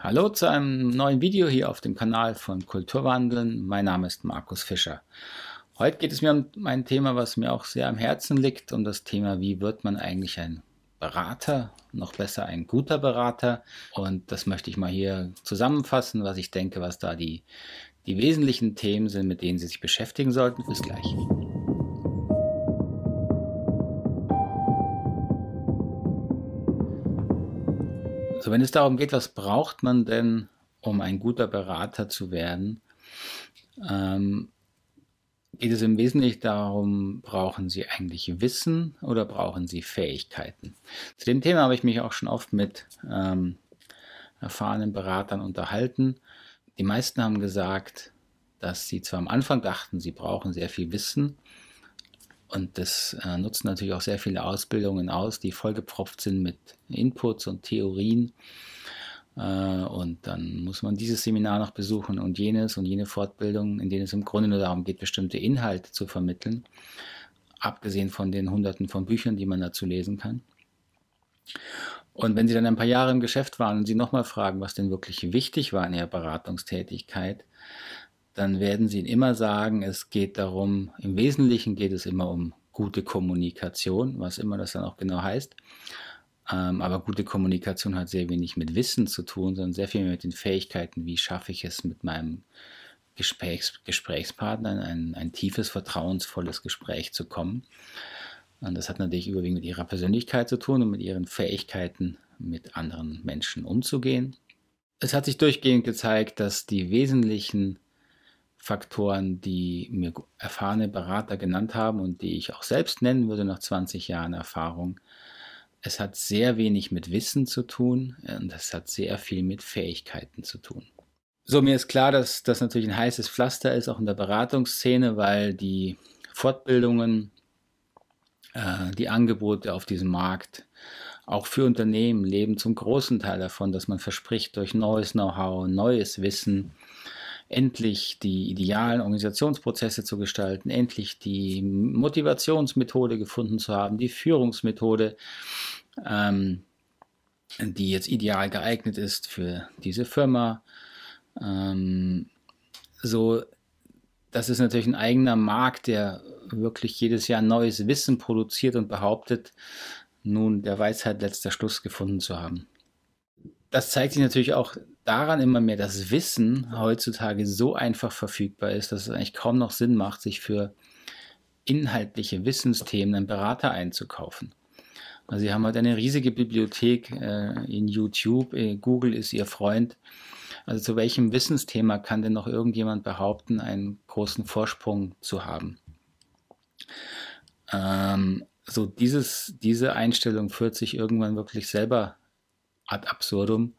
Hallo zu einem neuen Video hier auf dem Kanal von Kulturwandeln. Mein Name ist Markus Fischer. Heute geht es mir um ein Thema, was mir auch sehr am Herzen liegt, um das Thema, wie wird man eigentlich ein Berater, noch besser ein guter Berater. Und das möchte ich mal hier zusammenfassen, was ich denke, was da die, die wesentlichen Themen sind, mit denen Sie sich beschäftigen sollten. Bis gleich. So, wenn es darum geht, was braucht man denn, um ein guter Berater zu werden, ähm, geht es im Wesentlichen darum, brauchen Sie eigentlich Wissen oder brauchen Sie Fähigkeiten? Zu dem Thema habe ich mich auch schon oft mit ähm, erfahrenen Beratern unterhalten. Die meisten haben gesagt, dass sie zwar am Anfang dachten, sie brauchen sehr viel Wissen, und das äh, nutzen natürlich auch sehr viele Ausbildungen aus, die vollgepropft sind mit Inputs und Theorien. Äh, und dann muss man dieses Seminar noch besuchen und jenes und jene Fortbildung, in denen es im Grunde nur darum geht, bestimmte Inhalte zu vermitteln, abgesehen von den Hunderten von Büchern, die man dazu lesen kann. Und wenn Sie dann ein paar Jahre im Geschäft waren und Sie nochmal fragen, was denn wirklich wichtig war in Ihrer Beratungstätigkeit, dann werden sie immer sagen, es geht darum, im Wesentlichen geht es immer um gute Kommunikation, was immer das dann auch genau heißt. Ähm, aber gute Kommunikation hat sehr wenig mit Wissen zu tun, sondern sehr viel mit den Fähigkeiten, wie schaffe ich es mit meinem Gesprächs Gesprächspartner in ein, ein tiefes, vertrauensvolles Gespräch zu kommen. Und das hat natürlich überwiegend mit ihrer Persönlichkeit zu tun und mit ihren Fähigkeiten, mit anderen Menschen umzugehen. Es hat sich durchgehend gezeigt, dass die wesentlichen Faktoren, die mir erfahrene Berater genannt haben und die ich auch selbst nennen würde nach 20 Jahren Erfahrung. Es hat sehr wenig mit Wissen zu tun und es hat sehr viel mit Fähigkeiten zu tun. So, mir ist klar, dass das natürlich ein heißes Pflaster ist, auch in der Beratungsszene, weil die Fortbildungen, äh, die Angebote auf diesem Markt, auch für Unternehmen leben zum großen Teil davon, dass man verspricht, durch neues Know-how, neues Wissen, endlich die idealen Organisationsprozesse zu gestalten, endlich die Motivationsmethode gefunden zu haben, die Führungsmethode, ähm, die jetzt ideal geeignet ist für diese Firma. Ähm, so, das ist natürlich ein eigener Markt, der wirklich jedes Jahr neues Wissen produziert und behauptet, nun der Weisheit letzter Schluss gefunden zu haben. Das zeigt sich natürlich auch daran immer mehr, dass Wissen heutzutage so einfach verfügbar ist, dass es eigentlich kaum noch Sinn macht, sich für inhaltliche Wissensthemen einen Berater einzukaufen. Also sie haben halt eine riesige Bibliothek äh, in YouTube, äh, Google ist ihr Freund. Also zu welchem Wissensthema kann denn noch irgendjemand behaupten, einen großen Vorsprung zu haben? Ähm, so dieses, diese Einstellung führt sich irgendwann wirklich selber ad absurdum.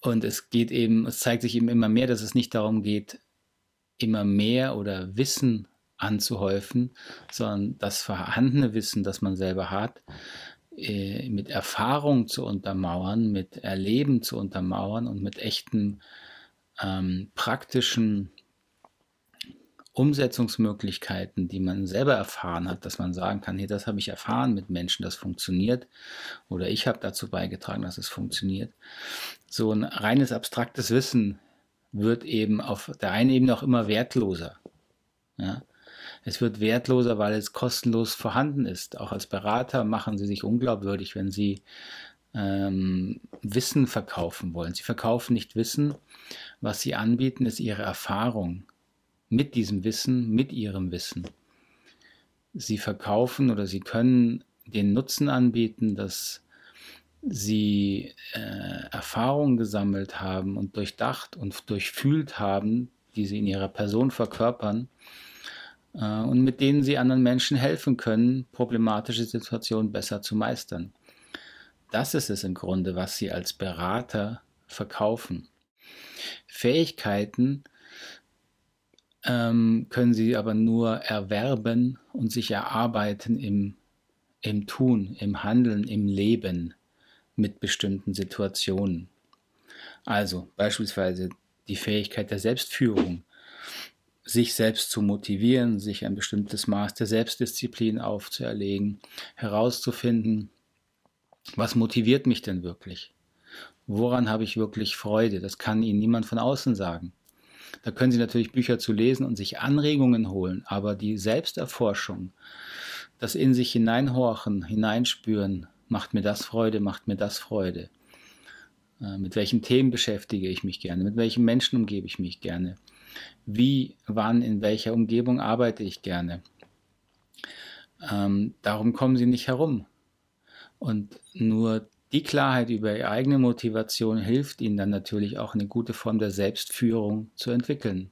Und es geht eben, es zeigt sich eben immer mehr, dass es nicht darum geht, immer mehr oder Wissen anzuhäufen, sondern das vorhandene Wissen, das man selber hat, äh, mit Erfahrung zu untermauern, mit Erleben zu untermauern und mit echten ähm, praktischen Umsetzungsmöglichkeiten, die man selber erfahren hat, dass man sagen kann, hey, das habe ich erfahren mit Menschen, das funktioniert oder ich habe dazu beigetragen, dass es funktioniert. So ein reines abstraktes Wissen wird eben auf der einen Ebene auch immer wertloser. Ja? Es wird wertloser, weil es kostenlos vorhanden ist. Auch als Berater machen sie sich unglaubwürdig, wenn sie ähm, Wissen verkaufen wollen. Sie verkaufen nicht Wissen. Was sie anbieten, ist ihre Erfahrung mit diesem Wissen, mit ihrem Wissen. Sie verkaufen oder sie können den Nutzen anbieten, dass sie äh, Erfahrungen gesammelt haben und durchdacht und durchfühlt haben, die sie in ihrer Person verkörpern äh, und mit denen sie anderen Menschen helfen können, problematische Situationen besser zu meistern. Das ist es im Grunde, was sie als Berater verkaufen. Fähigkeiten, ähm, können sie aber nur erwerben und sich erarbeiten im, im Tun, im Handeln, im Leben mit bestimmten Situationen. Also beispielsweise die Fähigkeit der Selbstführung, sich selbst zu motivieren, sich ein bestimmtes Maß der Selbstdisziplin aufzuerlegen, herauszufinden, was motiviert mich denn wirklich? Woran habe ich wirklich Freude? Das kann Ihnen niemand von außen sagen. Da können Sie natürlich Bücher zu lesen und sich Anregungen holen, aber die Selbsterforschung, das in sich hineinhorchen, hineinspüren, macht mir das Freude, macht mir das Freude. Äh, mit welchen Themen beschäftige ich mich gerne? Mit welchen Menschen umgebe ich mich gerne? Wie, wann, in welcher Umgebung arbeite ich gerne? Ähm, darum kommen Sie nicht herum. Und nur die Klarheit über ihre eigene Motivation hilft ihnen dann natürlich auch eine gute Form der Selbstführung zu entwickeln.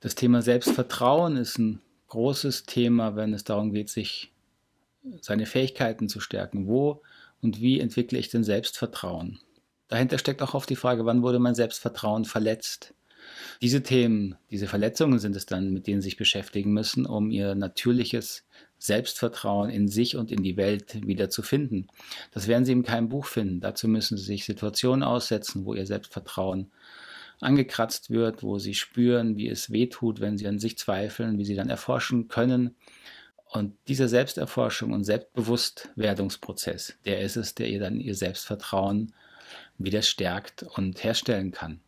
Das Thema Selbstvertrauen ist ein großes Thema, wenn es darum geht, sich seine Fähigkeiten zu stärken. Wo und wie entwickle ich denn Selbstvertrauen? Dahinter steckt auch oft die Frage, wann wurde mein Selbstvertrauen verletzt? Diese Themen, diese Verletzungen sind es dann, mit denen sie sich beschäftigen müssen, um ihr natürliches Selbstvertrauen in sich und in die Welt wieder zu finden. Das werden Sie in keinem Buch finden. Dazu müssen Sie sich Situationen aussetzen, wo Ihr Selbstvertrauen angekratzt wird, wo Sie spüren, wie es weh tut, wenn Sie an sich zweifeln, wie Sie dann erforschen können. Und dieser Selbsterforschung und Selbstbewusstwerdungsprozess, der ist es, der ihr dann ihr Selbstvertrauen wieder stärkt und herstellen kann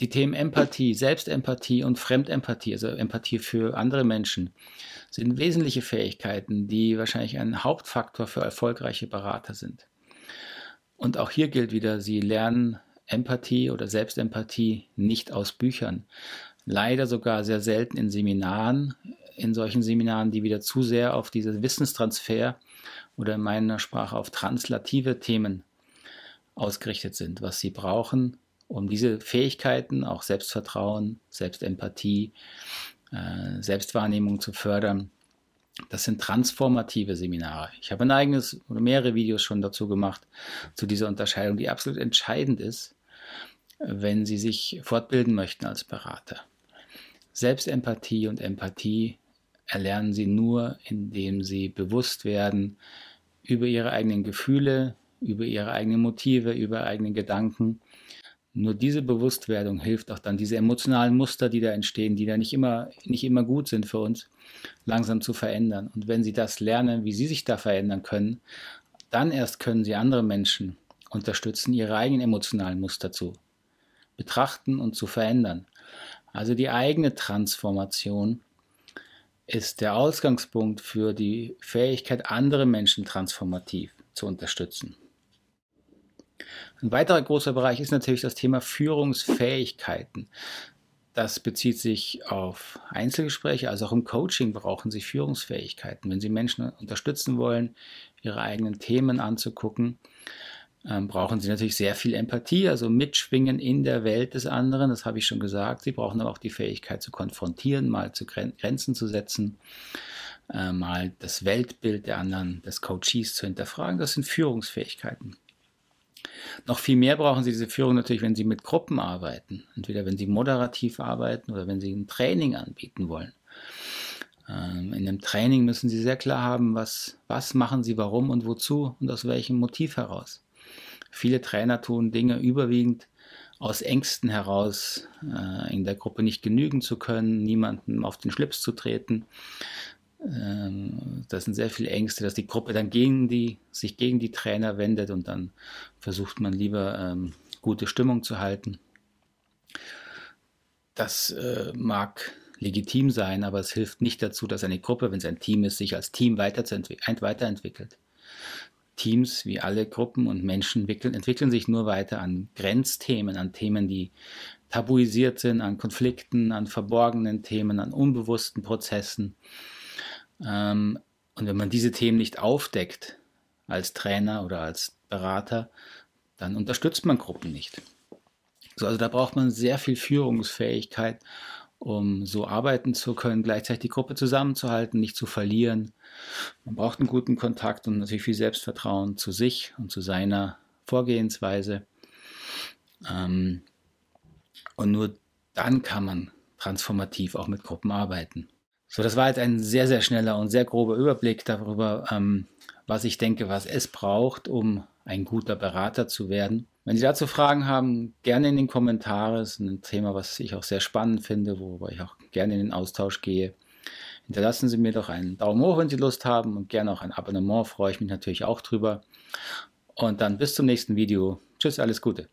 die Themen Empathie, Selbstempathie und Fremdempathie, also Empathie für andere Menschen, sind wesentliche Fähigkeiten, die wahrscheinlich ein Hauptfaktor für erfolgreiche Berater sind. Und auch hier gilt wieder, Sie lernen Empathie oder Selbstempathie nicht aus Büchern. Leider sogar sehr selten in Seminaren, in solchen Seminaren, die wieder zu sehr auf diesen Wissenstransfer oder in meiner Sprache auf translative Themen ausgerichtet sind. Was Sie brauchen, um diese Fähigkeiten, auch Selbstvertrauen, Selbstempathie, äh, Selbstwahrnehmung zu fördern. Das sind transformative Seminare. Ich habe ein eigenes oder mehrere Videos schon dazu gemacht, zu dieser Unterscheidung, die absolut entscheidend ist, wenn Sie sich fortbilden möchten als Berater. Selbstempathie und Empathie erlernen Sie nur, indem Sie bewusst werden über Ihre eigenen Gefühle, über Ihre eigenen Motive, über Ihre eigenen Gedanken nur diese Bewusstwerdung hilft auch dann, diese emotionalen Muster, die da entstehen, die da nicht immer, nicht immer gut sind für uns, langsam zu verändern. Und wenn Sie das lernen, wie Sie sich da verändern können, dann erst können Sie andere Menschen unterstützen, ihre eigenen emotionalen Muster zu betrachten und zu verändern. Also die eigene Transformation ist der Ausgangspunkt für die Fähigkeit, andere Menschen transformativ zu unterstützen. Ein weiterer großer Bereich ist natürlich das Thema Führungsfähigkeiten. Das bezieht sich auf Einzelgespräche, also auch im Coaching brauchen Sie Führungsfähigkeiten. Wenn Sie Menschen unterstützen wollen, ihre eigenen Themen anzugucken, ähm, brauchen Sie natürlich sehr viel Empathie, also mitschwingen in der Welt des anderen. Das habe ich schon gesagt. Sie brauchen aber auch die Fähigkeit zu konfrontieren, mal zu Grenzen zu setzen, äh, mal das Weltbild der anderen, des Coaches zu hinterfragen. Das sind Führungsfähigkeiten. Noch viel mehr brauchen Sie diese Führung natürlich, wenn Sie mit Gruppen arbeiten. Entweder wenn Sie moderativ arbeiten oder wenn Sie ein Training anbieten wollen. Ähm, in einem Training müssen Sie sehr klar haben, was, was machen Sie, warum und wozu und aus welchem Motiv heraus. Viele Trainer tun Dinge überwiegend aus Ängsten heraus, äh, in der Gruppe nicht genügen zu können, niemandem auf den Schlips zu treten, ähm, das sind sehr viele Ängste, dass die Gruppe dann gegen die, sich gegen die Trainer wendet und dann versucht man lieber ähm, gute Stimmung zu halten. Das äh, mag legitim sein, aber es hilft nicht dazu, dass eine Gruppe, wenn es ein Team ist, sich als Team weiterentwickelt. Teams, wie alle Gruppen und Menschen, entwickeln sich nur weiter an Grenzthemen, an Themen, die tabuisiert sind, an Konflikten, an verborgenen Themen, an unbewussten Prozessen. Ähm, und wenn man diese Themen nicht aufdeckt als Trainer oder als Berater, dann unterstützt man Gruppen nicht. So, also da braucht man sehr viel Führungsfähigkeit, um so arbeiten zu können, gleichzeitig die Gruppe zusammenzuhalten, nicht zu verlieren. Man braucht einen guten Kontakt und natürlich viel Selbstvertrauen zu sich und zu seiner Vorgehensweise. Ähm, und nur dann kann man transformativ auch mit Gruppen arbeiten. So, das war jetzt ein sehr, sehr schneller und sehr grober Überblick darüber, ähm, was ich denke, was es braucht, um ein guter Berater zu werden. Wenn Sie dazu Fragen haben, gerne in den Kommentaren. Das ist ein Thema, was ich auch sehr spannend finde, worüber ich auch gerne in den Austausch gehe. Hinterlassen Sie mir doch einen Daumen hoch, wenn Sie Lust haben und gerne auch ein Abonnement, freue ich mich natürlich auch drüber. Und dann bis zum nächsten Video. Tschüss, alles Gute.